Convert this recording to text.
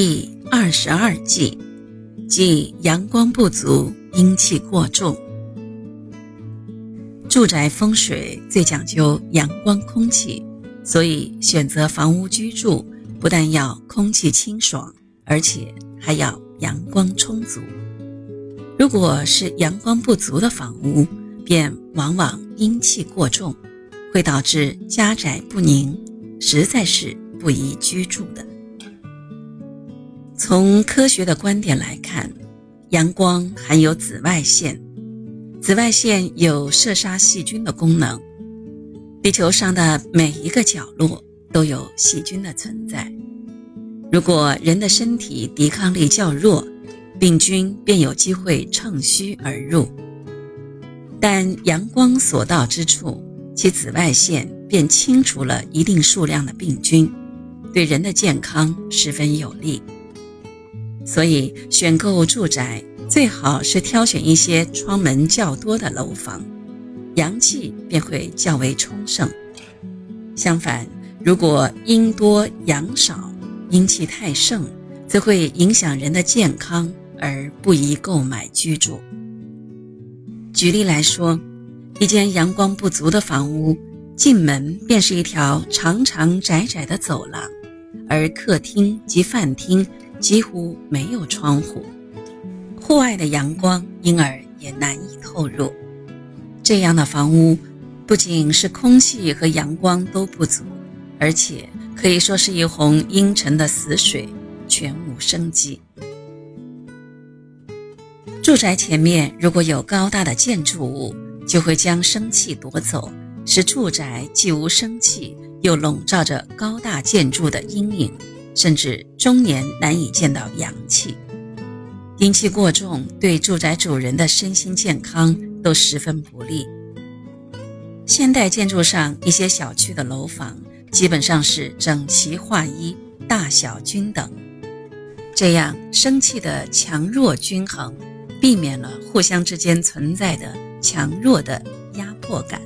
第二十二计，即阳光不足，阴气过重。住宅风水最讲究阳光空气，所以选择房屋居住，不但要空气清爽，而且还要阳光充足。如果是阳光不足的房屋，便往往阴气过重，会导致家宅不宁，实在是不宜居住的。从科学的观点来看，阳光含有紫外线，紫外线有射杀细菌的功能。地球上的每一个角落都有细菌的存在。如果人的身体抵抗力较弱，病菌便有机会乘虚而入。但阳光所到之处，其紫外线便清除了一定数量的病菌，对人的健康十分有利。所以，选购住宅最好是挑选一些窗门较多的楼房，阳气便会较为充盛。相反，如果阴多阳少，阴气太盛，则会影响人的健康，而不宜购买居住。举例来说，一间阳光不足的房屋，进门便是一条长长窄窄的走廊，而客厅及饭厅。几乎没有窗户，户外的阳光因而也难以透入。这样的房屋不仅是空气和阳光都不足，而且可以说是一泓阴沉的死水，全无生机。住宅前面如果有高大的建筑物，就会将生气夺走，使住宅既无生气，又笼罩着高大建筑的阴影。甚至中年难以见到阳气，阴气过重，对住宅主人的身心健康都十分不利。现代建筑上一些小区的楼房基本上是整齐划一，大小均等，这样生气的强弱均衡，避免了互相之间存在的强弱的压迫感。